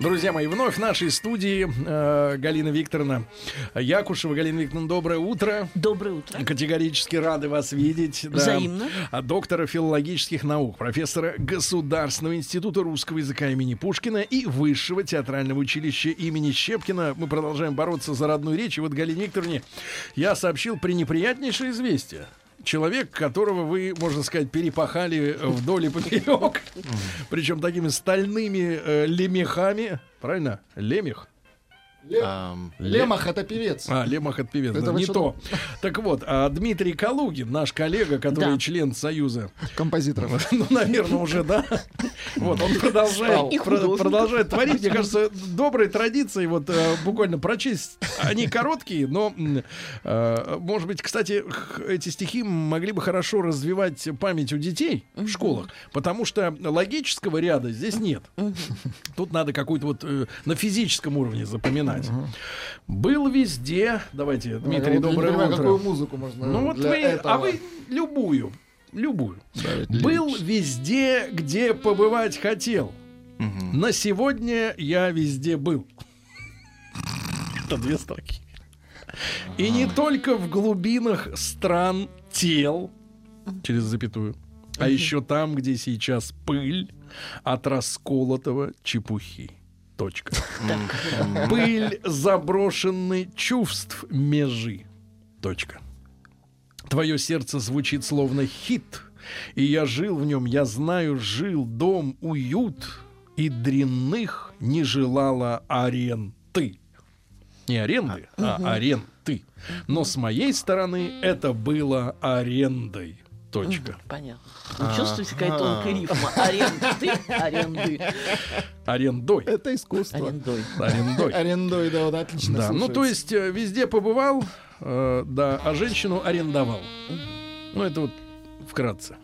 Друзья мои, вновь в нашей студии э, Галина Викторовна Якушева. Галина Викторовна, доброе утро. Доброе утро. Категорически рады вас видеть. Да. Взаимно. А Доктора филологических наук, профессора Государственного института русского языка имени Пушкина и Высшего театрального училища имени Щепкина. Мы продолжаем бороться за родную речь. И вот Галине Викторовне я сообщил пренеприятнейшее известие. Человек, которого вы, можно сказать, перепахали вдоль и поперек, причем такими стальными э, лемехами, правильно? Лемех. Ам, Лемах это певец. А, Лемах это певец, Это да, не то. Так вот, а Дмитрий Калугин, наш коллега, который Да. член Союза, Композиторов. ну, наверное, уже, да. Вот, он продолжает, творить. Мне кажется, доброй традицией вот э, буквально прочесть. Они короткие, но, э, может быть, кстати, эти стихи могли бы хорошо развивать память у детей в школах, потому что логического ряда здесь нет. Тут надо какую-то вот э, на физическом уровне запоминать. Был везде, давайте, Дмитрий, Я вот не доброе понимаю, утро. какую музыку можно Ну вот для вы, этого. а вы любую, любую. Давид Был везде, где побывать хотел. мгм. На сегодня я везде был. Это две строки. И не только в глубинах стран тел, через запятую, а еще там, где сейчас пыль от расколотого чепухи. Точка. Пыль заброшенной чувств межи. Точка. Твое сердце звучит словно хит, и я жил в нем, я знаю, жил дом, уют, и дрянных не желала аренты. Не аренды, а аренты. Но с моей стороны это было арендой. Точка. Понятно. Вы чувствуете, какая тонкая рифма? Аренды, аренды, Арендой. Это искусство. арендой. Арендой. Арендой, да, вот отлично Да, ну то есть э, везде побывал, э, да, а женщину арендовал. Ну это вот вкратце.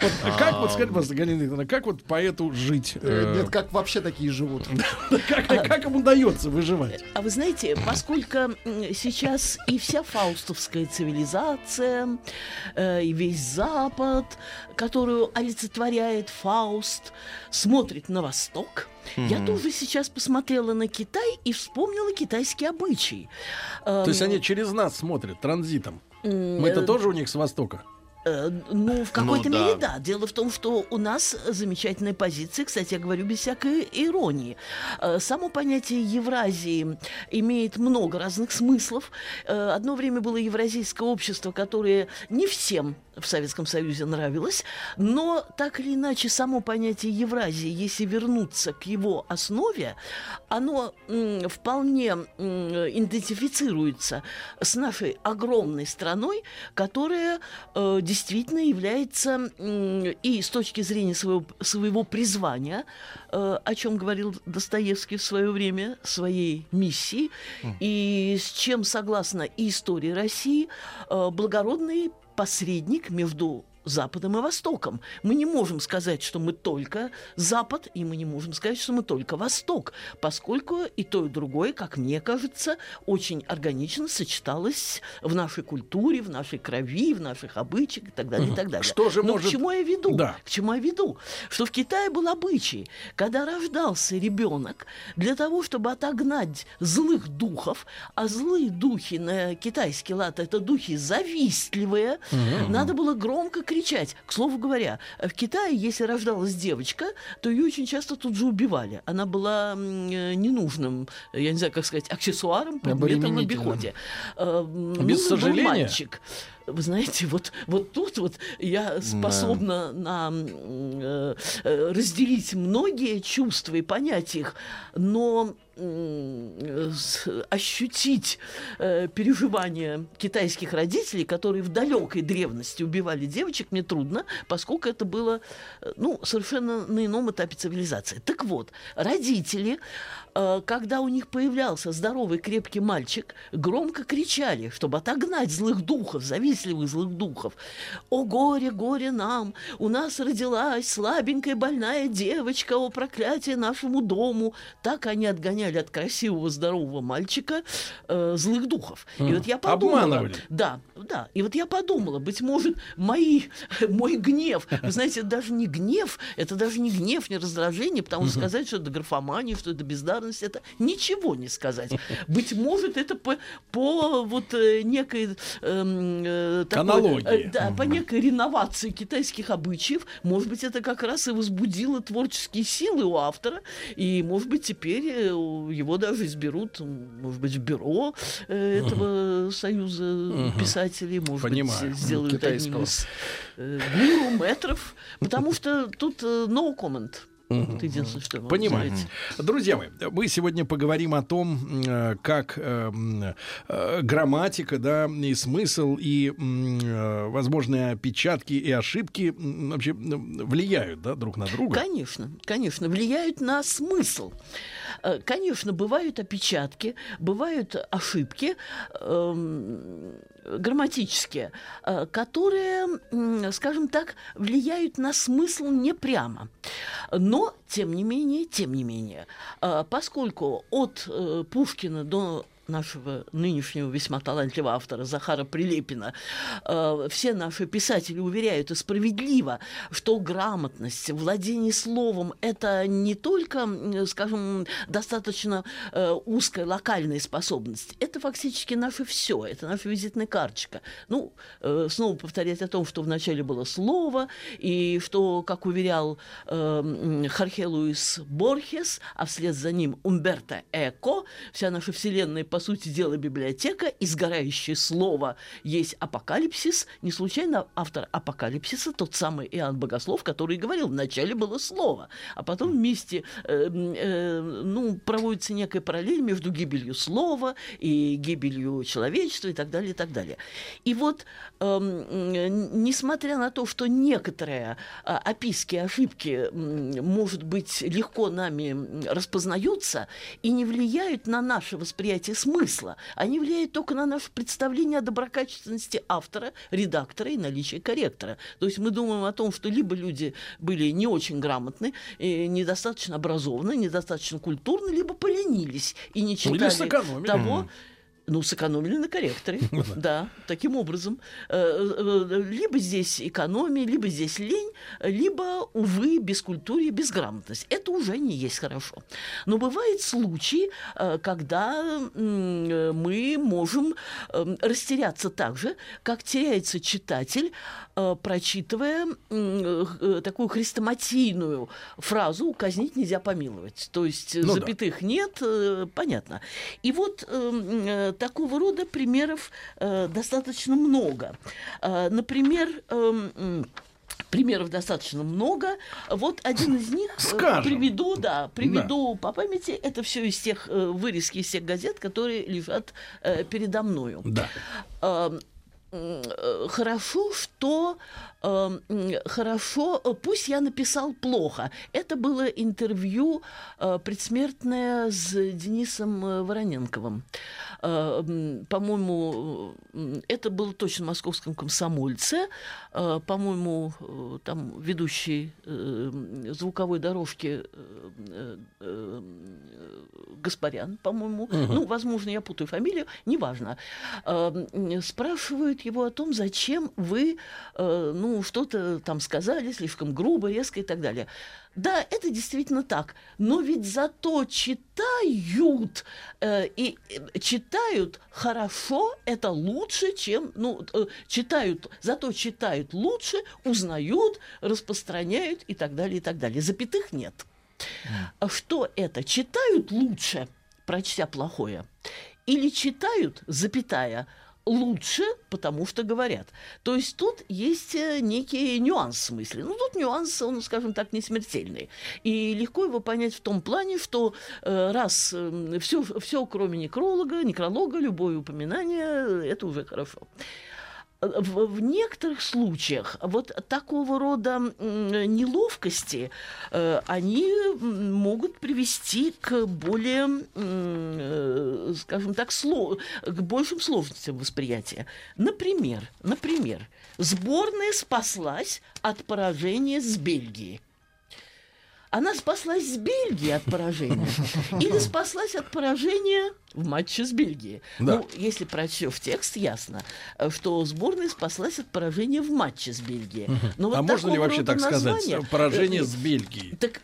Вот как вот, скажите, пожалуйста, Галина Викторовна, как вот поэту жить? Э, Э, Нет, как вообще такие живут. Как, им удается выживать? А вы знаете, поскольку сейчас и вся фаустовская цивилизация, э, и весь Запад, которую олицетворяет Фауст, смотрит на восток, я тоже сейчас посмотрела на Китай и вспомнила китайский обычай. То есть Эм, они через нас смотрят транзитом. м, Мы-то э, тоже у них с востока. Э, Ну, в какой-то да. мере, да. Дело в том, что у нас замечательная позиция, кстати, я говорю без всякой иронии. Э, Само понятие Евразии имеет много разных смыслов. Э, Одно время было евразийское общество, которое не всем в Советском Союзе нравилось, но так или иначе само понятие Евразии, если вернуться к его основе, оно вполне идентифицируется с нашей огромной страной, которая э, действительно является и с точки зрения своего, своего призвания, э, о чем говорил Достоевский в свое время, своей миссии, и с чем согласно и истории России, э, благородный посредник между Западом и Востоком. Мы не можем сказать, что мы только Запад, и мы не можем сказать, что мы только Восток, поскольку и то, и другое, как мне кажется, очень органично сочеталось в нашей культуре, в нашей крови, в наших обычаях и так далее, и так далее. Что же Но может- к чему я веду? Да. К чему я веду? Что в Китае был обычай, когда рождался ребенок, для того, чтобы отогнать злых духов, а злые духи на китайский лад это духи завистливые, надо было громко кричать. К слову говоря, в Китае, если рождалась девочка, то ее очень часто тут же убивали. Она была э, ненужным, я не знаю, как сказать, аксессуаром, предметом в обиходе. Без сожаления? мальчик. Вы знаете, вот, вот тут вот я способна на, м, э, э, разделить многие чувства и понять их, но ощутить э, переживания китайских родителей, которые в далекой древности убивали девочек, мне трудно, поскольку это было э, ну, совершенно на ином этапе цивилизации. Так вот, родители, э, когда у них появлялся здоровый крепкий мальчик, громко кричали, чтобы отогнать злых духов, завистливых злых духов. «О горе, горе нам! У нас родилась слабенькая больная девочка, о проклятие нашему дому!» Так они отгоняли от красивого, здорового мальчика э, злых духов. И вот я подумала... Обманывали. Да, да. И вот я подумала, быть может, мои, мой гнев, вы знаете, даже не гнев, это даже не гнев, не раздражение, потому что сказать, что это графомания, что это бездарность, это ничего не сказать. Быть может, это по, по вот э, некой эм, э, такой, Аналогии. э, да, по некой реновации китайских обычаев, может быть, это как раз и возбудило творческие силы у автора, и, может быть, теперь э, его даже изберут, может быть, в бюро э, этого союза писателей, может Понимаю. быть, сделают одним Китайского. из э, гуру, метров, потому что тут э, no comment. Вот единственное, что я могу Понимаю. сказать. Друзья мои, мы сегодня поговорим о том, как э, м, э, грамматика, да, и смысл, и э, возможные опечатки и ошибки вообще влияют, да, друг на друга. Конечно, конечно, влияют на смысл. Э, Конечно, бывают опечатки, бывают ошибки эм, грамматические, э, которые, скажем так, влияют на смысл не прямо. Но, тем не менее, тем не менее, э, поскольку от э, Пушкина до нашего нынешнего весьма талантливого автора Захара Прилепина, э, все наши писатели уверяют и справедливо, что грамотность, владение словом – это не только, скажем, достаточно э, узкая локальная способность, это фактически наше все, это наша визитная карточка. Ну, э, снова повторять о том, что вначале было слово, и что, как уверял э, м, Хорхе Луис Борхес, а вслед за ним Умберто Эко, вся наша вселенная, по сути дела, библиотека, и сгорающее слово есть апокалипсис. Не случайно автор апокалипсиса тот самый Иоанн Богослов, который говорил, вначале было слово, а потом вместе э, э, ну, проводится некая параллель между гибелью слова и гибелью человечества и так далее, и так далее. И вот, м, несмотря на то, что некоторые а, описки, ошибки, может быть, легко нами распознаются и не влияют на наше восприятие смысла, они влияют только на наше представление о доброкачественности автора, редактора и наличии корректора. То есть мы думаем о том, что либо люди были не очень грамотны, э, недостаточно образованы, недостаточно культурны, либо поленились и не читали того, ну, сэкономили на корректоре, да, таким образом. Э, э, Либо здесь экономия, либо здесь лень, либо, увы, бескультурие, безграмотность. Это уже не есть хорошо. Но бывают случаи, э, когда э, мы можем э, растеряться так же, как теряется читатель, э, прочитывая э, такую хрестоматийную фразу «казнить нельзя помиловать». То есть Ну да. запятых нет, э, понятно. И вот э, м, э, такого рода примеров э, достаточно много. Э, Например, э, м, Примеров достаточно много. Вот один из них э, Скажем. приведу, да, приведу по памяти. Это все из тех вырезки из тех газет, которые лежат передо мною. Да. Э, хорошо, что м, хорошо, э, пусть я написал плохо. Это было интервью э, предсмертное с Денисом э, Вороненковым. Э, По-моему, это было точно в московском комсомольце. Э, По-моему, э, там ведущий э, звуковой дорожки э, э, э, Гаспарян, по-моему. Ну, возможно, я путаю фамилию, неважно. Э, Спрашивают его о том, зачем вы, э, ну, что-то там сказали, слишком грубо, резко и так далее. Да, это действительно так. Но ведь зато читают э, и э, читают хорошо, это лучше, чем ну э, читают, зато читают лучше, узнают, распространяют и так далее и так далее. Запятых нет. А Что это? Читают лучше, прочтя плохое, или читают, запятая, лучше, потому что говорят. То есть тут есть э, некий нюанс в смысле. Ну, тут нюанс, он, скажем так, не смертельный. И легко его понять в том плане, что э, раз все, все кроме некролога, некролога, любое упоминание, э, это уже хорошо. В, в некоторых случаях вот такого рода неловкости э, они могут привести к более, э, скажем так, сло- к большим сложностям восприятия. Например, например, сборная спаслась от поражения с Бельгией. Она спаслась с Бельгии от поражения или спаслась от поражения в матче с Бельгией. Да. Ну, если прочтешь текст, ясно, э, что сборная спаслась от поражения в матче с Бельгией. Но вот а можно ли вообще так сказать? названия, Поражение э, с Бельгией. так,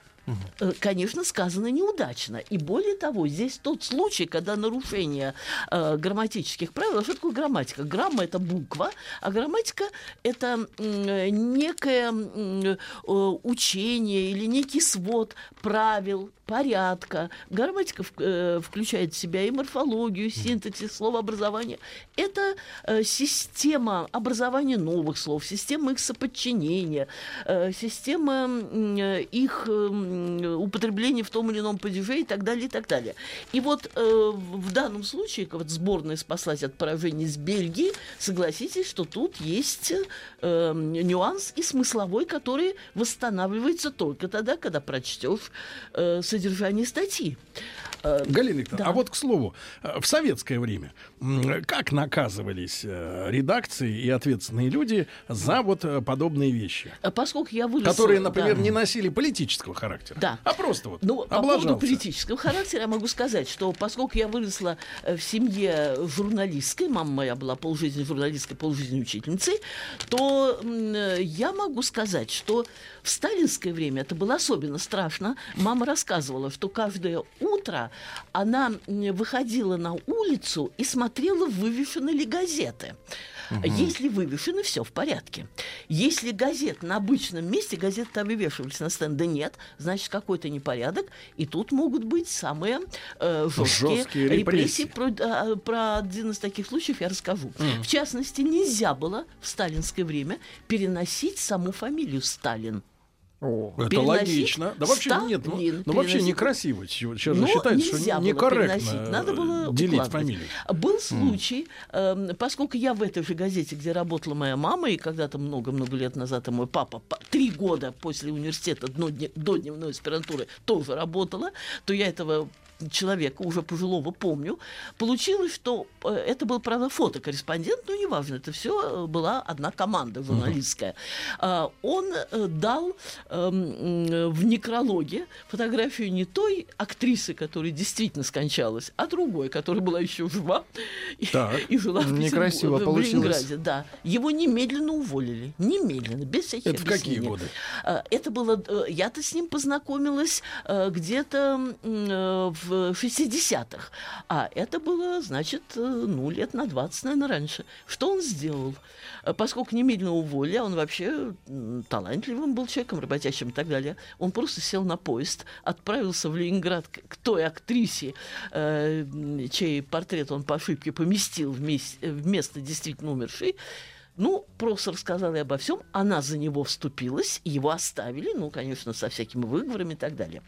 э, конечно, сказано неудачно. И более того, здесь тот случай, когда нарушение э, грамматических правил. Что такое грамматика? Грамма это буква, а грамматика это м, некое э, учение или некий свод правил, порядка. Грамматика э, включает в себя и морфологию, синтаксис, словообразование. Это э, система образования новых слов, система их соподчинения, э, система э, их э, м, употребления в том или ином падеже и так далее, и так далее. И вот э, в данном случае, как вот сборная спаслась от поражения с Бельгии, согласитесь, что тут есть э, нюанс и смысловой, который восстанавливается только тогда, когда прочтешь э, содержание статьи. Э, Галина Викторовна, Да. а вот к слову, э, в советское время как наказывались э, редакции и ответственные люди за вот подобные вещи? поскольку я выросла... Которые, например, да. не носили политического характера, Да. а просто вот Ну, по поводу политического характера я могу сказать, что поскольку я выросла в семье журналистской, мама моя была полжизни журналисткой, полжизни учительницей, то я могу сказать, что в сталинское время это было особенно страшно. Мама рассказывала, что каждое утро она выходила на улицу и смотрела, вывешены ли газеты. Если вывешены, все в порядке. Если газет на обычном месте, газеты там вывешивались на стенде нет, значит какой-то непорядок, и тут могут быть самые э, жесткие, Жесткие репрессии. Про, а, про один из таких случаев я расскажу. В частности, нельзя было в сталинское время переносить саму фамилию Сталин. О, Это логично. Да вообще нет, ну, ну, вообще некрасиво. Сейчас же Но считается, что некорректно надо было э, делить укладывать. фамилию. Был случай, эм, поскольку я в этой же газете, где работала моя мама, и когда-то много-много лет назад и мой папа, три года после университета до дневной аспирантуры тоже работала, то я этого человека, уже пожилого, помню. Получилось, что э, это был, правда, фотокорреспондент, но неважно, это все была одна команда журналистская. А, Он э, дал эм, в некрологе фотографию не той актрисы, которая действительно скончалась, а другой, которая была еще жива и, Так. и жила в, Некрасиво в. Ленинграде. Да. Его немедленно уволили. Немедленно, без всяких Это в какие годы? Это было... э, Я-то с ним познакомилась э, где-то э, в 60-х. А это было, значит, э, ну, лет на 20, наверное, раньше. Что он сделал? Э, Поскольку немедленно уволили, а он вообще талантливым был человеком, работящим и так далее, он просто сел на поезд, отправился в Ленинград к той актрисе, э, чей портрет он по ошибке поместил вместо действительно умершей, ну, просто рассказала ей обо всем, она за него вступилась, его оставили, ну, конечно, со всякими выговорами и так далее.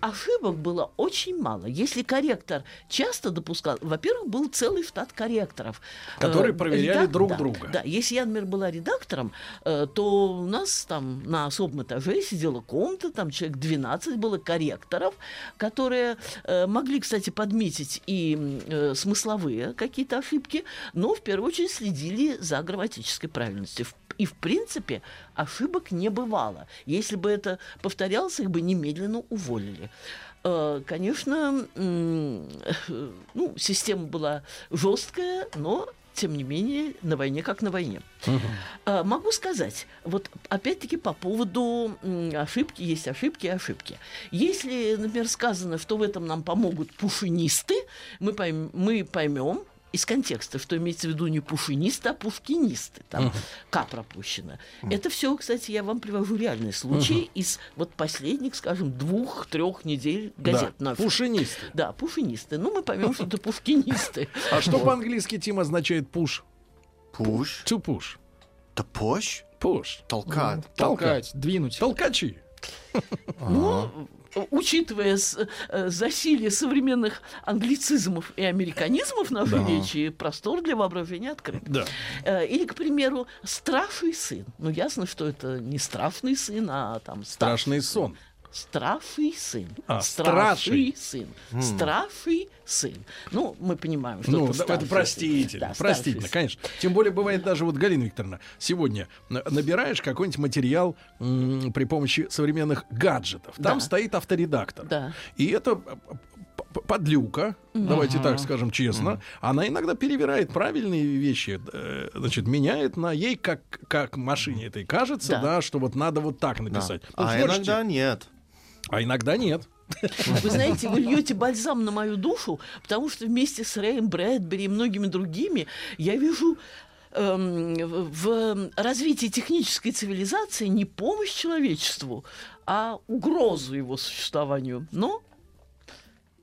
Ошибок было очень мало. Если корректор часто допускал, во-первых, был целый штат корректоров. Которые Э, проверяли редак- друг да, друга. Да, если я, например, была редактором, э, то у нас там на особом этаже сидела комната, там человек 12 было корректоров, которые э, могли, кстати, подметить и смысловые какие-то ошибки, но в первую очередь следили за грамматической правильностью. В- И, в принципе, ошибок не бывало. Если бы это повторялось, их бы немедленно уволили. Э, Конечно, ну, система была жесткая, но тем не менее, на войне как на войне. А, Могу сказать, вот опять-таки по поводу ошибки, есть ошибки и ошибки. Если, например, сказано, что в этом нам помогут пушинисты, мы, пойм- мы поймем из контекста, что имеется в виду не пушинисты, а пушкинисты. Там К пропущено. Это все, кстати, я вам привожу реальные случаи из вот последних, скажем, двух-трех недель газет Да, наших. пушинисты. Да, пушинисты. Ну, мы поймем, что это пушкинисты. А что по-английски, Тим, означает push? Push. To push. To push. Push. Толкать. толкать, двинуть. Толкачи. Ну, учитывая э, засилие современных англицизмов и американизмов в нашей речи, простор для воображения открыт. Да. Э, Или, к примеру, страшный сын. Ну, ясно, что это не страшный сын, а там Страшный сон. Страшный сын. А, страшный сын. Страшный сын. Ну, мы понимаем, что Ну, это да, это старший простительно. Да, простительно, старший конечно. Тем более бывает даже вот, Галина Викторовна, сегодня набираешь какой-нибудь материал м, при помощи современных гаджетов. Там Да. стоит авторедактор. Да. И это подлюка, давайте так скажем честно, она иногда перевирает правильные вещи, э, значит, меняет на ей, как, как машине этой кажется, да. Да. что вот надо вот так Да. написать. Вот А можете? иногда нет. А иногда нет. Вы знаете, вы льете бальзам на мою душу, потому что вместе с Рэем Брэдбери и многими другими я вижу эм, в развитии технической цивилизации не помощь человечеству, а угрозу его существованию. Но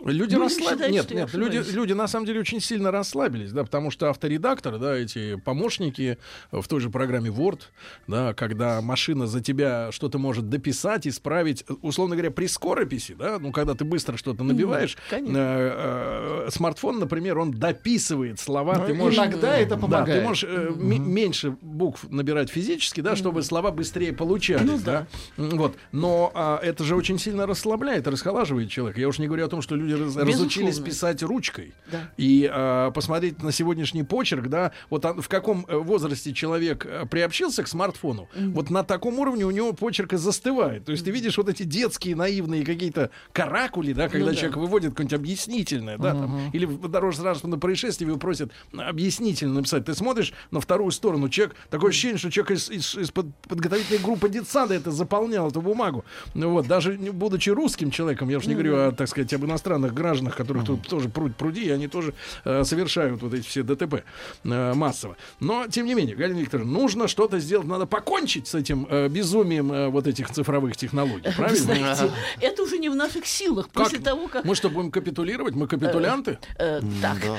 Люди Будем расслабились. Нет, нет, люди, люди на самом деле очень сильно расслабились, да, потому что авторедактор, да, эти помощники в той же программе Word, да, когда машина за тебя что-то может дописать, исправить, условно говоря, при скорописи, да, ну, когда ты быстро что-то набиваешь, конечно. э, э, смартфон, например, он дописывает слова, Но ты можешь... иногда это Да, помогает. ты можешь э, м- меньше букв набирать физически, да, чтобы слова быстрее получались, Ну да. М, Вот. Но а, это же очень сильно расслабляет, расхолаживает человека. Я уж не говорю о том, что люди раз- разучились Безусловно. писать ручкой. Да. И а, посмотреть на сегодняшний почерк, да, вот а, в каком э, возрасте человек э, приобщился к смартфону, вот на таком уровне у него почерк и застывает. То есть ты видишь вот эти детские наивные какие-то каракули, да, когда Ну да. человек выводит какое-нибудь объяснительное, да, там, или в дорожно-транспортном происшествии его просят объяснительно написать. Ты смотришь на вторую сторону, человек, такое ощущение, что человек из, из- из под- подготовительной группы детсада это заполнял, эту бумагу. Ну вот, даже будучи русским человеком, я уж не говорю о, так сказать, об иностранных гражданах, которых тут тоже пруд пруди, и они тоже э, совершают вот эти все ДТП э, массово. Но, тем не менее, Галина Викторовна, нужно что-то сделать, надо покончить с этим э, безумием э, вот этих цифровых технологий, правильно? знаете, это уже не в наших силах. Как? После того, как... Мы что, будем капитулировать? Мы капитулянты? э, так, да.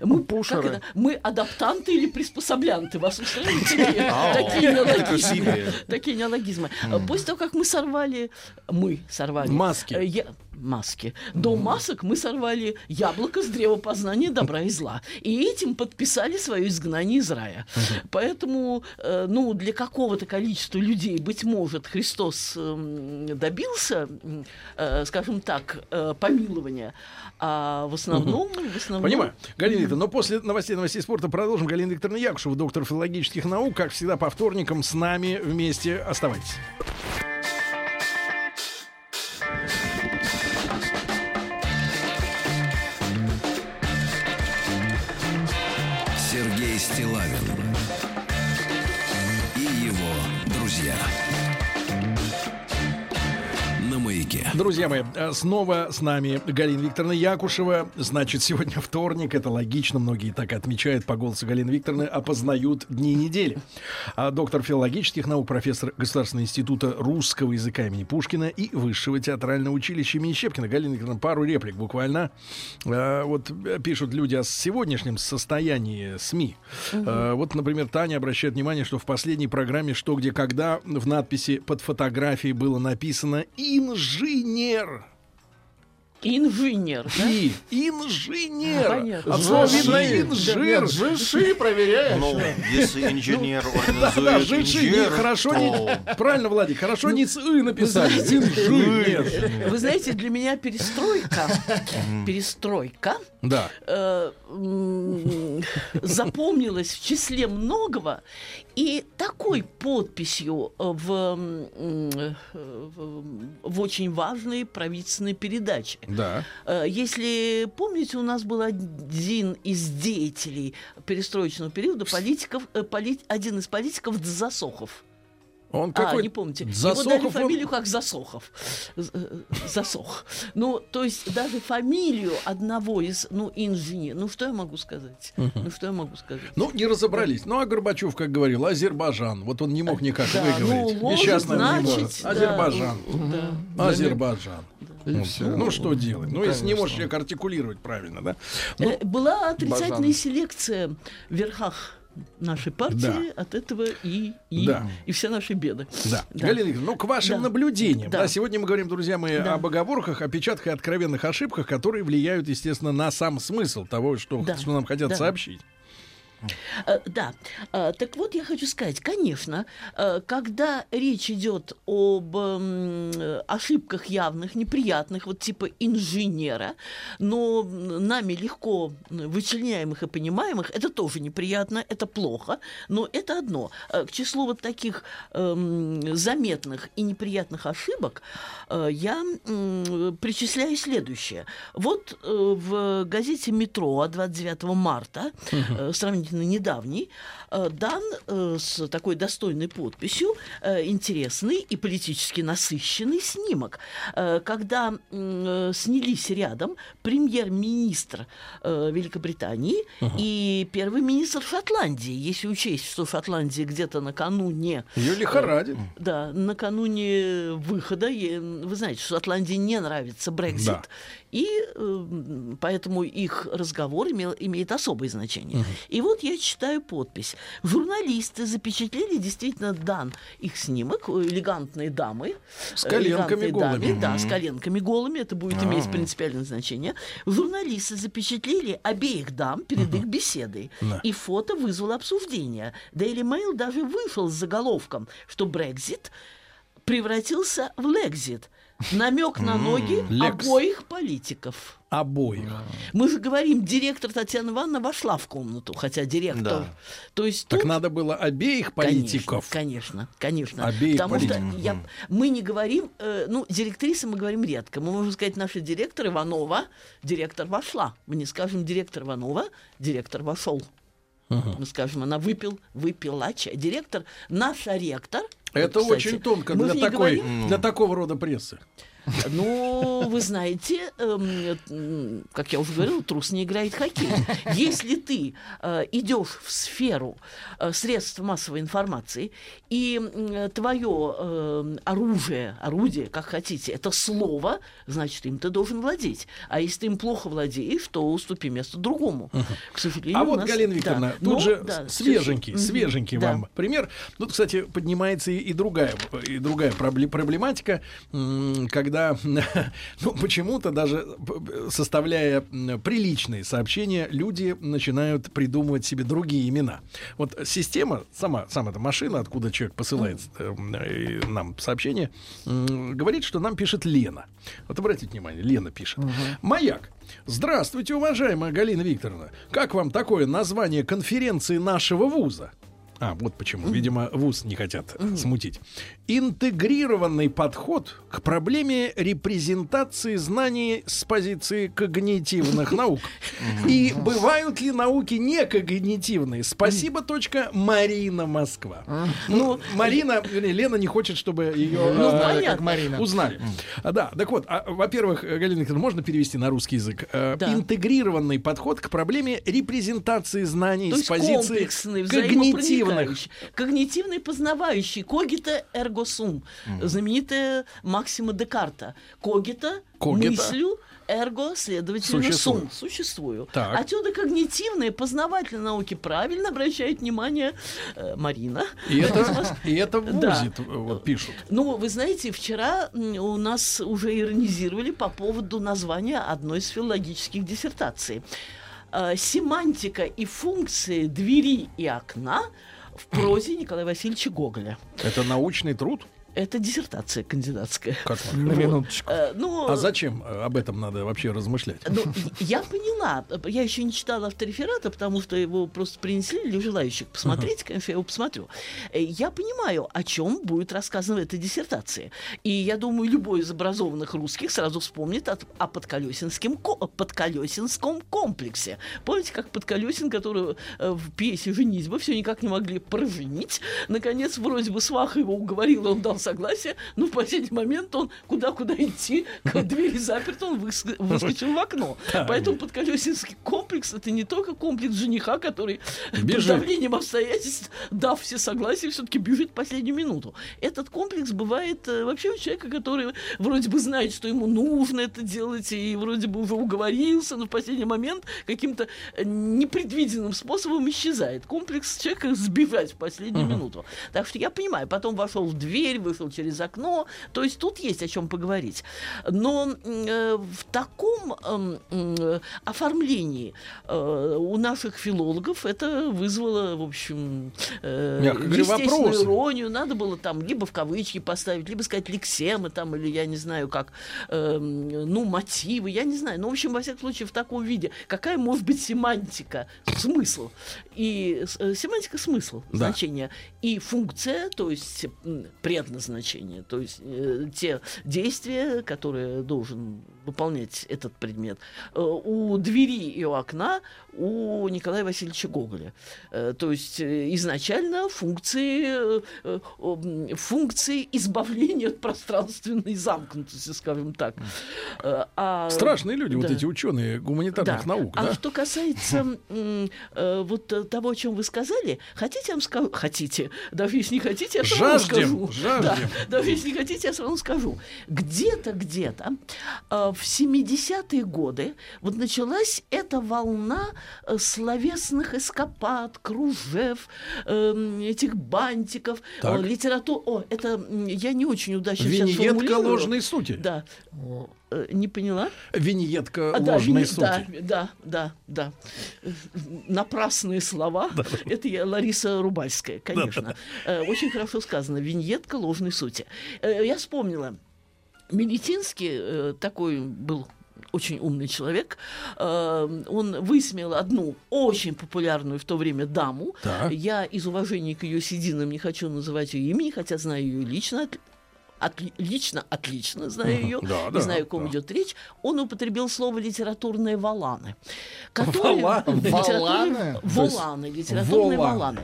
мы, пушеры. мы адаптанты или приспособлянты? Вас устраивают такие, неологизмы? Такие неологизмы. Э, После того, как мы сорвали... Мы сорвали... Маски. Маски. До масок мы сорвали яблоко с древа познания добра и зла. И этим подписали свое изгнание из рая. Поэтому, э, ну, для какого-то количества людей, быть может, Христос эм, добился, э, скажем так, э, помилования, а в основном... В основном Понимаю. Галина Викторовна, но после новостей новостей спорта продолжим. Галина Викторовна Якушева, доктор филологических наук, как всегда, по вторникам с нами вместе. Оставайтесь. Стилавин Маяке. Друзья мои, э, снова с нами Галина Викторовна Якушева. Значит, сегодня вторник, это логично, многие так отмечают по голосу Галины Викторовны, опознают дни недели. А доктор филологических наук, профессор Государственного института русского языка имени Пушкина и Высшего театрального училища имени Щепкина. Галина Викторовна, пару реплик буквально. Э, Вот э, пишут люди о сегодняшнем состоянии СМИ. Э, Вот, например, Таня обращает внимание, что в последней программе «Что, где, когда» в надписи под фотографией было написано «Инженер». Инженер, да? И инженер. Понятно. Жиши. инжир. Жиши проверяешь. Ну, если инженер Да, да, организует жиши. Инжир, хорошо то- не... Правильно, Владик, хорошо не с «ы» написали. Инженер. Вы знаете, для меня перестройка, перестройка Да. э, запомнилась в числе многого и такой подписью э, в, э, в, в очень важной правительственной передаче. Да. Э, Если помните, у нас был один из деятелей перестроечного периода, политиков, э, поли- один из политиков Засохов. Он А, какой? не помните. Его Засохов дали он- фамилию как Засохов. Э, Засох. Ну, то есть даже фамилию одного из, ну, инженер. Ну, что я могу сказать? Ну, что я могу сказать? Ну, не разобрались. Ну, а Горбачев, как говорил, Азербайджан. Вот он не мог никак Да, выговорить. ну, может, Несчастный он не значит, да. Азербайджан. Да. Азербайджан. Ну, всё. Ну, что делать? Ну, если не можешь человек артикулировать правильно, да? Ну, Э, Была отрицательная Бажан. селекция в верхах нашей партии Да. от этого и, и, Да. и все наши беды. Да. Да. Галина Викторовна, ну, к вашим Да. наблюдениям. Да. Да. сегодня мы говорим, друзья мои, Да. об оговорках, опечатках и откровенных ошибках, которые влияют, естественно, на сам смысл того, что, Да. что нам хотят Да. сообщить. Э, Да. Э, Так вот, я хочу сказать, конечно, э, когда речь идет об м, э, ошибках явных, неприятных, вот типа инженера, но нами легко вычленяемых и понимаемых, это тоже неприятно, это плохо, но это одно. К числу вот таких эм, заметных и неприятных ошибок я причисляю следующее. Вот в газете «Метро» от 29 марта, э, сравнительно недавний, э, дан э, с такой достойной подписью э, интересный и политически насыщенный снимок, когда снялись рядом премьер-министр Великобритании и первый министр Шотландии, если учесть, что Шотландия где-то накануне Ее лихорадит. да, накануне выхода, вы знаете, что Шотландии не нравится Брексит, Да. и поэтому их разговор имел, имеет особое значение. И вот я читаю подпись. Журналисты запечатлели действительно дан их снимок, э, элегантные дамы. С э, коленками элегантные голыми. да, с коленками голыми, это будет иметь принципиальное значение. Журналисты запечатлели обеих дам перед их беседой. Да. И фото вызвало обсуждение. Daily Mail даже вышел с заголовком, что Брекзит превратился в Лексит. Намек на ноги обоих политиков. Обоих. Мы же говорим, директор Татьяна Ивановна вошла в комнату, хотя директор. Да. То есть Так тут надо было обеих политиков. Конечно, конечно. Обеих Потому политиков. что я, мы не говорим, э, ну, директрисы мы говорим редко. Мы можем сказать, наша директор Иванова, директор вошла. Мы не скажем директор Иванова, директор вошел. Мы скажем, она выпил, выпила чай. Директор, наша ректор. Это кстати, очень тонко мы для, такой, говорим- для такого рода прессы. Ну, вы знаете, эм, как я уже говорила, трус не играет хоккей. Если ты э, идешь в сферу э, средств массовой информации, и твое оружие, орудие, как хотите, это слово, значит, им ты должен владеть. А если ты им плохо владеешь, то уступи место другому. К сожалению, А вот, нас- Галина да. Викторовна, тут Но, же да, свеженький, совершенно- свеженький. Да. вам пример. Тут, кстати, поднимается и, другая, и другая пробле- проблематика, м, когда, ну, почему-то даже составляя приличные сообщения, люди начинают придумывать себе другие имена. Вот система, сама, сама эта машина, откуда человек посылает э, э, нам сообщение, м, говорит, что нам пишет Лена. Вот обратите внимание, Лена пишет. Маяк. Здравствуйте, уважаемая Галина Викторовна. Как вам такое название конференции нашего вуза? А, вот почему. Видимо, вуз не хотят смутить. Интегрированный подход к проблеме репрезентации знаний с позиции когнитивных наук. И бывают ли науки не когнитивные? Спасибо, точка, Марина Москва. Ну, Марина, Лена не хочет, чтобы ее Ну, э. Узнали. А, да, так вот, а, во-первых, э, Галина Викторовна, можно перевести на русский язык? Э. Интегрированный подход к проблеме репрезентации знаний с позиции когнитивных. Взаимопроникающий, когнитивный познавающий, когита эрго сум, знаменитая Максима Декарта. Когита, Когита. мыслю, эрго, следовательно, Существую. сум, существую. Так. Отсюда когнитивные, познавательные науки правильно обращает внимание э, Марина. И это, и это в Да. Т- вот пишут. Ну, вы знаете, вчера у нас уже иронизировали по поводу названия одной из филологических диссертаций. Э, Семантика и функции двери и окна в прозе Николая Васильевича Гоголя. Это научный труд? Это диссертация кандидатская. Как? На минуточку. Э, Ну, А зачем э, об этом надо вообще размышлять? Ну, я поняла. Я еще не читала автореферата, потому что его просто принесли для желающих посмотреть. Конечно, я его посмотрю. Э, Я понимаю, о чем будет рассказано в этой диссертации. И я думаю, любой из образованных русских сразу вспомнит о, о подколесинском, ко- подколесинском комплексе. Помните, как Подколесин, который в пьесе «Женитьба» все никак не могли проженить. Наконец, вроде бы сваха его уговорила, он дал согласия, но в последний момент он куда-куда идти, к двери заперт, он выс- выскочил в окно. Поэтому подколесинский комплекс это не только комплекс жениха, который под давлением обстоятельств, дав все согласия, все-таки бежит в последнюю минуту. Этот комплекс бывает э, вообще у человека, который вроде бы знает, что ему нужно это делать, и вроде бы уже уговорился, но в последний момент каким-то э, непредвиденным способом исчезает. Комплекс человека сбивать в последнюю минуту. Так что я понимаю, потом вошел в дверь, вышел через окно, то есть тут есть о чем поговорить. Но э, в таком эм, м, оформлении э, у наших филологов это вызвало, в общем, э, естественную вопросы. иронию. Надо было там либо в кавычки поставить, либо сказать лексемы там, или я не знаю как, эм, ну, мотивы, я не знаю. Ну, в общем, во всяком случае, в таком виде. Какая может быть семантика, смысл? И э, семантика смысл, Да. значение. И функция, то есть м, предназначение, то есть э, те действия, которые должен выполнять этот предмет. Э, у двери и у окна у Николая Васильевича Гоголя. Э, то есть э, изначально функции, функции избавления от пространственной замкнутости, скажем так. А- Страшные люди, вот да. эти ученые гуманитарных наук, а да? что касается вот того, о чем вы сказали, хотите, я вам скажу, хотите, даже если не хотите, я все равно Жаждем, скажу. жаждем. Да, даже если не хотите, я все равно скажу. Где-то, где-то э, в 70-е годы вот началась эта волна э, словесных эскапад, кружев, эм, этих бантиков, Так. литература. О, это я не очень удачно сейчас Виньетка формулирую. ложной сути. Да. О, Э, не поняла? Виньетка А, да, ложной вини- сути. да, да, да, да. Э, Напрасные слова. Это я, Лариса Рубальская, конечно. Э, Очень хорошо сказано. Виньетка ложной сути. Э, Я вспомнила. Милитинский э, такой был очень умный человек. Э, Он высмеял одну очень популярную в то время даму. Так. Я из уважения к ее сединам не хочу называть ее имени, хотя знаю ее лично. от- отли- лично, отлично знаю ее, Да, и да, знаю, о ком да. идет речь. Он употребил слово литературные валаны. которые- Валаны? литературные- Валаны? Воланы, литературные валаны.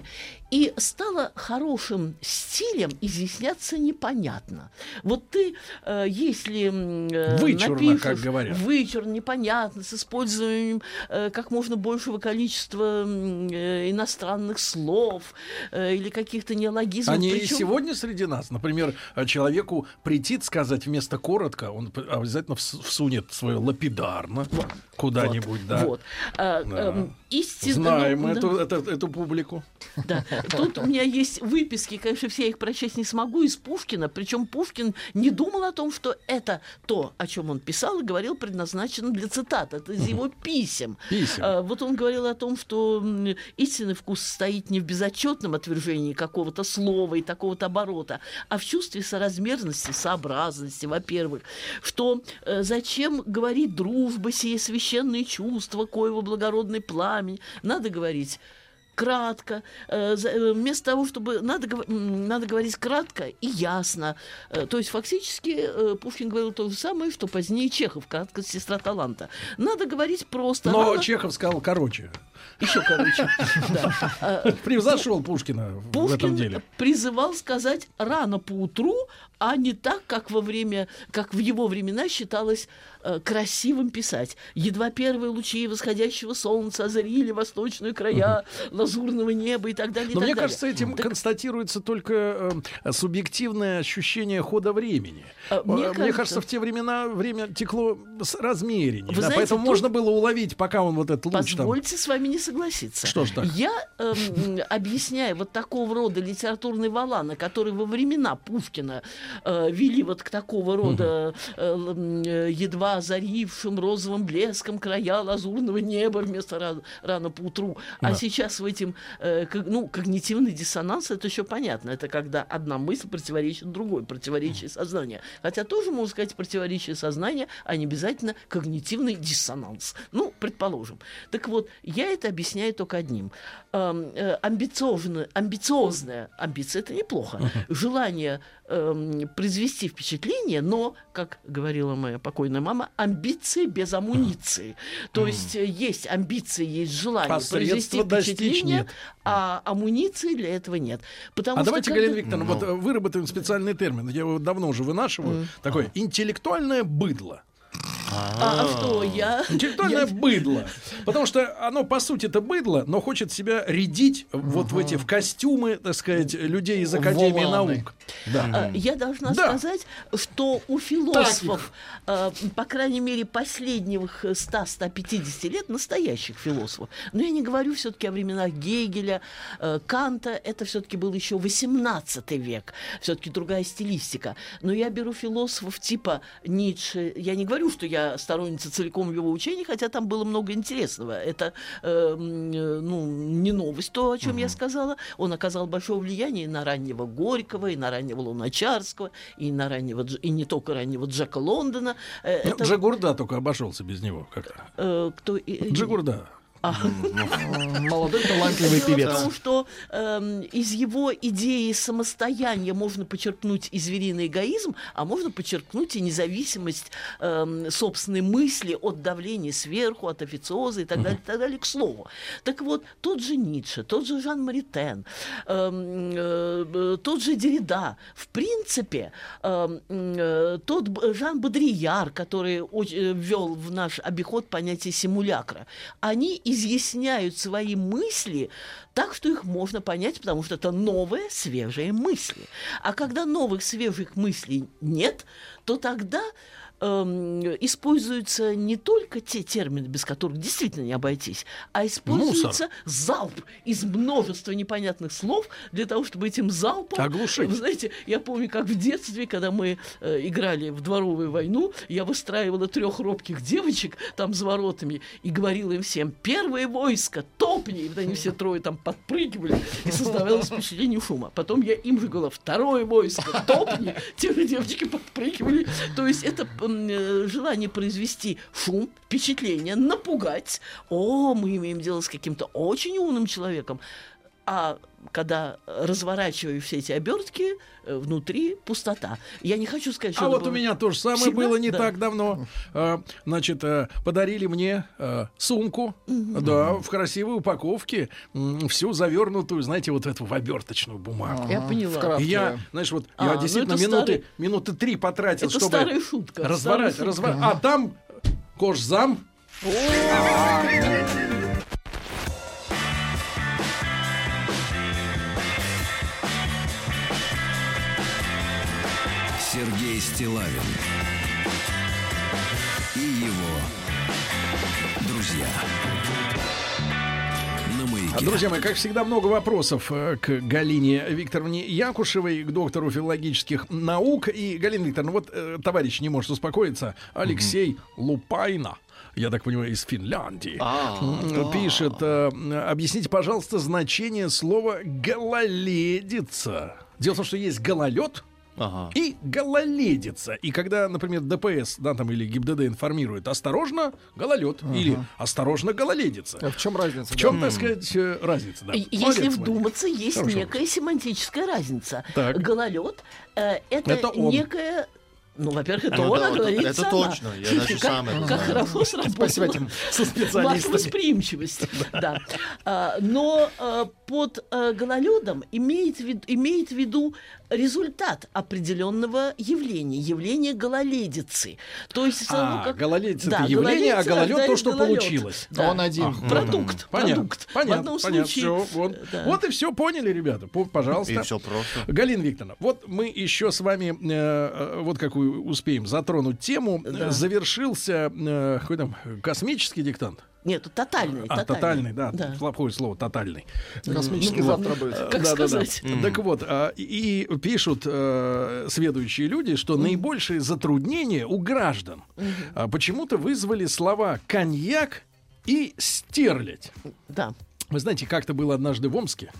И стало хорошим стилем изъясняться непонятно. Вот ты, э, если э, Вычурно, напишешь как говорят. вычурно, непонятно, с использованием э, как можно большего количества э, иностранных слов э, или каких-то неологизмов. Они и причем- сегодня среди нас. Например, э, человеку претит сказать вместо коротко, он обязательно вс- всунет свое лапидарно куда-нибудь, да. Вот. А, Да. Истинно- Знаем ну, да. эту, эту, эту публику. Да. Тут у меня есть выписки, конечно, все их прочесть не смогу, из Пушкина. Причем Пушкин не думал о том, что это то, о чем он писал и говорил, предназначено для цитат. Это из его писем. Писем. А, Вот он говорил о том, что истинный вкус стоит не в безотчетном отвержении какого-то слова и такого-то оборота, а в чувстве соразмерности, сообразности, во-первых. Что э, зачем говорить дружба сие священные чувства, коего благородный пламень? Надо говорить кратко, э, э, вместо того, чтобы надо, надо говорить кратко и ясно. Э, То есть фактически Пушкин говорил то же самое, что позднее Чехов, краткость сестра таланта. Надо говорить просто. Но рано- Чехов сказал короче. Еще короче. Превзошел Пушкина в этом деле. призывал сказать рано поутру, а не так, как во время, как в его времена считалось э, красивым писать. Едва первые лучи восходящего солнца озарили восточные края лазурного неба и так далее. Но так мне далее. кажется, этим Так, констатируется только э, субъективное ощущение хода времени. А, мне Э, кажется- кажется, в те времена время текло с размереннее. Вы да, знаете, поэтому тут- можно было уловить, пока он вот этот луч там. Позвольте с вами не согласиться. Что ж так? Я эм, объясняю вот такого рода литературный валана, который во времена Пушкина э, вели вот к такого рода э, э, едва озарившим розовым блеском края лазурного неба вместо ра- рано поутру. А Да. сейчас в этим, э, ну, когнитивный диссонанс, это еще понятно. Это когда одна мысль противоречит другой, противоречие сознания. Хотя тоже можно сказать противоречие сознания, а не обязательно когнитивный диссонанс. Ну, предположим. Так вот, я это объясняю только одним. Эм, э, амбициозная амбиция это неплохо. Желание эм, произвести впечатление, но, как говорила моя покойная мама, амбиции без амуниции. То есть э, есть амбиции, есть желание А произвести впечатление, нет. а амуниции для этого нет. Потому А что давайте, когда- Галина Викторовна, вот э, выработаем специальный термин. Я его давно уже вынашиваю. Такое интеллектуальное быдло. А, а что, я... Интеллектуальное я- быдло. Потому что оно, по сути, это быдло, но хочет себя рядить вот в эти в костюмы, так сказать, людей из Академии Воланы. наук. Да. А, Я должна Да. сказать, что у философов, по крайней мере, последних 100-150 лет, настоящих философов, но я не говорю все-таки о временах Гегеля, э, Канта, это все-таки был еще 18 век, все-таки другая стилистика. Но я беру философов типа Ницше, я не говорю, что я сторонница целиком его учений, хотя там было много интересного. Это э, э, ну, не новость, то, о чем я сказала. Он оказал большое влияние и на раннего Горького, и на раннего Луначарского, и на раннего, и не только раннего Джека Лондона. Э, Ну, это, Джигурда только обошелся без него как-то. э, кто, и- Джигурда. Молодой талантливый певец. том, что эм, из его идеи самостояния можно почерпнуть и звериный эгоизм, а можно почерпнуть и независимость эм, собственной мысли от давления сверху, от официоза и так далее, и так далее, к слову. Так вот, тот же Ницше, тот же Жан Маритен, эм, э, э, тот же Деррида, в принципе, э, тот Жан Бодрияр, который э, ввел в наш обиход понятие симулякра, они изъясняют свои мысли так, что их можно понять, потому что это новые, свежие мысли. А когда новых, свежих мыслей нет, то тогда эм, используются не только те термины, без которых действительно не обойтись, а используется залп из множества непонятных слов для того, чтобы этим залпом... Оглушить. Вы знаете, я помню, как в детстве, когда мы э, играли в дворовую войну, я выстраивала трех робких девочек там за воротами и говорила им всем «Первое войско, топни!» И вот они все трое там подпрыгивали, и создавалось впечатление шума. Потом я им же говорила «Второе войско, топни!» Те же девочки подпрыгивали. То есть это желание произвести шум, впечатление, напугать. О, мы имеем дело с каким-то очень умным человеком. А когда разворачиваю все эти обертки, э, внутри пустота. Я не хочу сказать, что А вот у было- меня то же самое Всегда? было не Да. так давно. А, Значит, э, подарили мне э, сумку, да, в красивой упаковке, всю завернутую, знаете, вот эту в оберточную бумагу. Я поняла. И я, знаешь, вот А, я ну действительно это минуты, старый- минуты три потратил, Это чтобы старая шутка. шутка. разворать. А там кожзам. Сергей Стилавин и его друзья. Друзья мои, как всегда, много вопросов э, к Галине Викторовне Якушевой, к доктору филологических наук. И, Галина Викторовна, вот э, товарищ не может успокоиться. Алексей Лупайна. Я так понимаю, из Финляндии. А, М, Пишет, э, объясните, пожалуйста, значение слова гололедица. Дело в том, что есть гололед, Ага. и гололедица. И когда, например, ДПС, да, там или ГИБДД информирует, осторожно, гололед или осторожно, гололедица. А в чем разница? В чем, так сказать, э, разница? Да. Если Молодец, молодец. вдуматься, есть Хорошо. некая семантическая разница. Так. Гололед э, это, Это он. некая. Ну, во-первых, это Ну он, да, а это- говорится это она. точно, я даже как, сам это Как знаю. хорошо сработала Спасибо тебе. Со ваша специалистами. восприимчивость. Да. А, Но а, под а, гололедом имеет, в виду результат определенного явления, явление гололедицы. То есть, А, ну, как- гололедица Да, это явление, а гололед то, что гололед. получилось. Да. Он один. Ах, Продукт, Понятно, продукт. понятно, в одном понятно, случае. всё, вот. Да. вот и все поняли, ребята. По- Пожалуйста. И все просто. Галина Викторовна, вот мы еще с вами э, э, вот какую успеем затронуть тему. Да. Завершился э, какой там космический диктант. Нет, тотальный. А, тотальный, да, Да. плохое слово, тотальный. Космический Ну, завтра будет. Как Да-да-да. сказать? Так вот, а, и пишут э, сведущие люди, что наибольшие затруднения у граждан а, почему-то вызвали слова коньяк и стерлядь. Да. Вы знаете, как-то было однажды в Омске.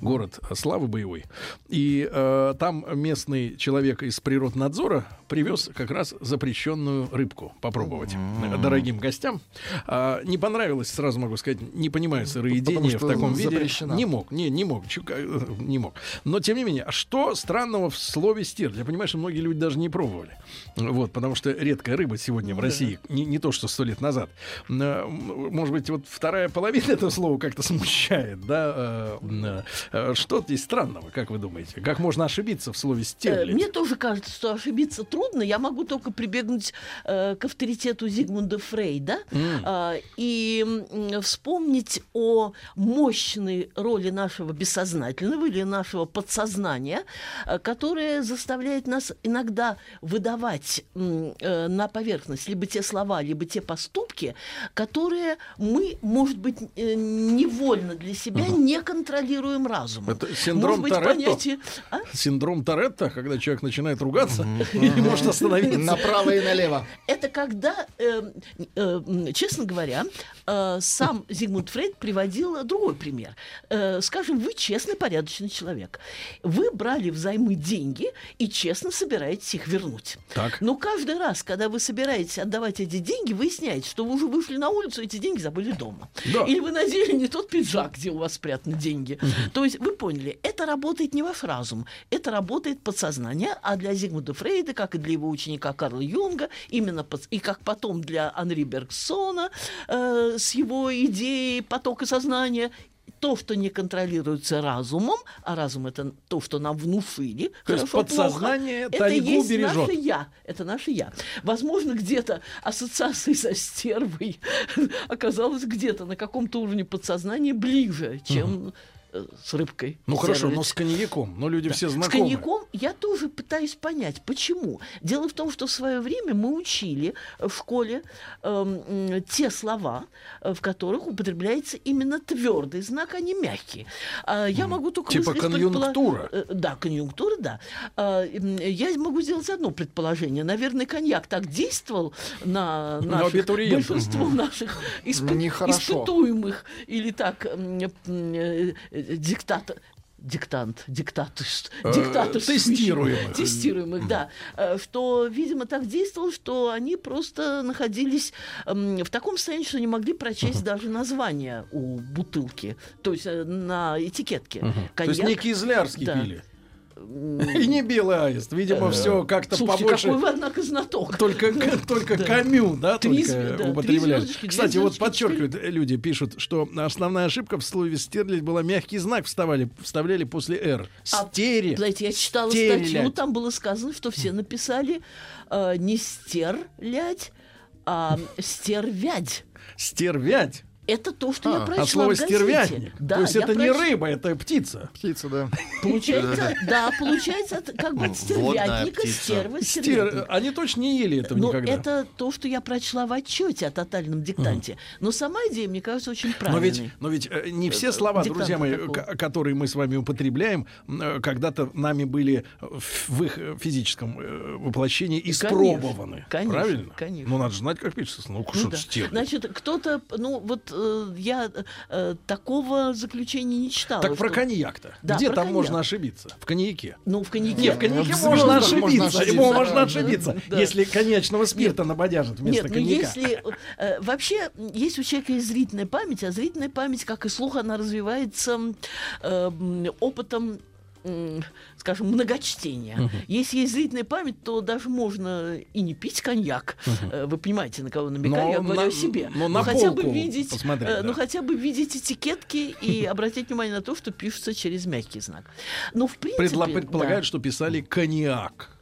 город славы боевой. И э, там местный человек из природнадзора привез как раз запрещенную рыбку попробовать э, дорогим гостям. А, не понравилось, сразу могу сказать, не понимаю сыроедение в таком виде. запрещена. Не мог, не, не мог, чу- э, не мог. Но тем не менее, а что странного в слове стерлядь? Я понимаю, что многие люди даже не пробовали. Вот, потому что редкая рыба сегодня в России, не, не то что сто лет назад. Может быть, вот вторая половина этого слова как-то смущает, да? Э, э, Что здесь странного, как вы думаете? Как можно ошибиться в слове Э, стерлядь? Мне тоже кажется, что ошибиться трудно. Я могу только прибегнуть э, к авторитету Зигмунда Фрейда а, и вспомнить о мощной роли нашего бессознательного или нашего подсознания, э, которое заставляет нас иногда выдавать э, на поверхность либо те слова, либо те поступки, которые мы, может быть, э, невольно для себя не контролируем разумом. Это синдром Может быть, Торетто? понятие... А? Синдром Торетто, когда человек начинает ругаться и не может остановиться. Направо и налево. Это когда, э, э, честно говоря, сам Зигмунд Фрейд приводил другой пример. Э, скажем, вы честный, порядочный человек. Вы брали взаймы деньги и честно собираетесь их вернуть. Так. Но каждый раз, когда вы собираетесь отдавать эти деньги, выясняете, что вы уже вышли на улицу, эти деньги забыли дома. Да. Или вы надели не тот пиджак, где у вас спрятаны деньги. То есть вы поняли, это работает не ваш разум, это работает подсознание, а для Зигмунда Фрейда, как и для его ученика Карла Юнга, именно под- и как потом для Анри Бергсона э, с его идеей потока сознания, то, что не контролируется разумом, а разум это то, что нам внушили, То есть хорошо, плохо, подсознание это тайгу есть бережет. наше я, это наше я. Возможно, где-то ассоциация со стервой оказалась где-то на каком-то уровне подсознания ближе, чем э, с рыбкой. Ну хорошо, но с коньяком. Но люди все С знакомы. коньяком я тоже пытаюсь понять, почему. Дело в том, что в свое время мы учили э, в школе м, те слова, э, в которых употребляется именно твердый знак, а не мягкий. А, Я могу только Типа конъюнктура. предполо- э, Да, конъюнктура, да. М, Я могу сделать одно предположение. Наверное, коньяк так действовал на На наших, абитуриентов. большинство наших испы- испытуемых или так э, э, диктатор диктант, диктатус, Э, диктатус, тестируемых. тестируемых, да, Э, что, видимо, так действовало, что они просто находились м, в таком состоянии, что не могли прочесть даже название у бутылки, то есть э, на этикетке. То есть Коньяк- не кизлярский Да. пили. И не белый аист. Видимо, все как-то Слушайте, побольше. какой вы, однако, знаток. Только, только камю, да, Три только да, три употребляли. Кстати, вот подчеркивают, э, люди пишут, что основная ошибка в слове стерлядь была мягкий знак вставали, вставляли после «р». А, Стере. Знаете, я читала Стерлядь. статью, там было сказано, что все написали э, не стерлядь, а стервять. Стервять. Это то, что я А, прочла От слова в газете. стервятник. Да, То есть я это не проч- рыба, это птица. Птица, да. Получается, да, получается, как бы Ну, от стервятника, стерва, Стер... стервятник. Они точно не ели этого Но никогда. это то, что я прочла в отчете о тотальном диктанте. Но сама идея, мне кажется, очень Но правильной. ведь, но ведь э, не все слова, друзья мои, которые мы с вами употребляем, э, когда-то нами были в их физическом э, воплощении испробованы. конечно, Правильно? конечно. Ну, надо же знать, как пишется. Ну, Ну что да. стерлядь. Значит, кто-то, ну вот э, я э, такого заключения не читала. Так про что- коньяк-то. Да, Где про там коньяк. можно ошибиться? В коньяке. Ну, в коньяке. Не, в коньяке в можно звездах можно ошибиться. ошибиться. Ему можно ошибиться, да, если коньячного спирта набодяжат вместо Нет, ну коньяка. если... э, вообще, есть у человека и зрительная память, а зрительная память, как и слух, она развивается э, опытом скажем, многочтения. Если есть зрительная память, то даже можно и не пить коньяк. Э, Вы понимаете, на кого намекаю, Но я говорю на- о себе. но на хотя бы видеть, посмотреть, э, да. ну хотя бы видеть этикетки и обратить внимание на то, что пишется через мягкий знак. Но в принципе, Предла- да. предполагают, что писали коньяк.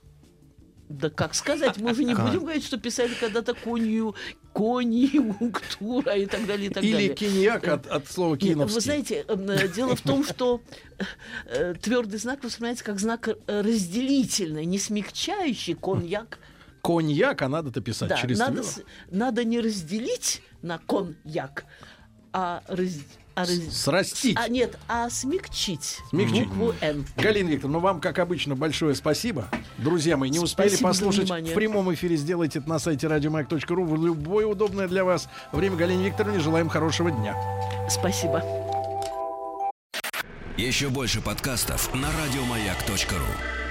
Да как сказать, мы же не будем говорить, что писали когда-то конью, конъюнктура и так далее, и так Или далее. коньяк от, от слова киновский. вы знаете, эм, э, дело в том, что твердый знак воспринимается как знак э, разделительный, не смягчающий коньяк. Коньяк, а надо-то писать Да, через надо, надо не разделить на коньяк, а, раз, а, раз- Срастить. а нет, а смягчить, Смягчить. букву Н. Галина Викторовна, ну вам, как обычно, большое спасибо. Друзья мои, не успели Спасибо послушать в прямом эфире, сделайте это на сайте радиомаяк.ру в любое удобное для вас время. Галине Викторовне желаем хорошего дня. Спасибо. Еще больше подкастов на радиомаяк.ру.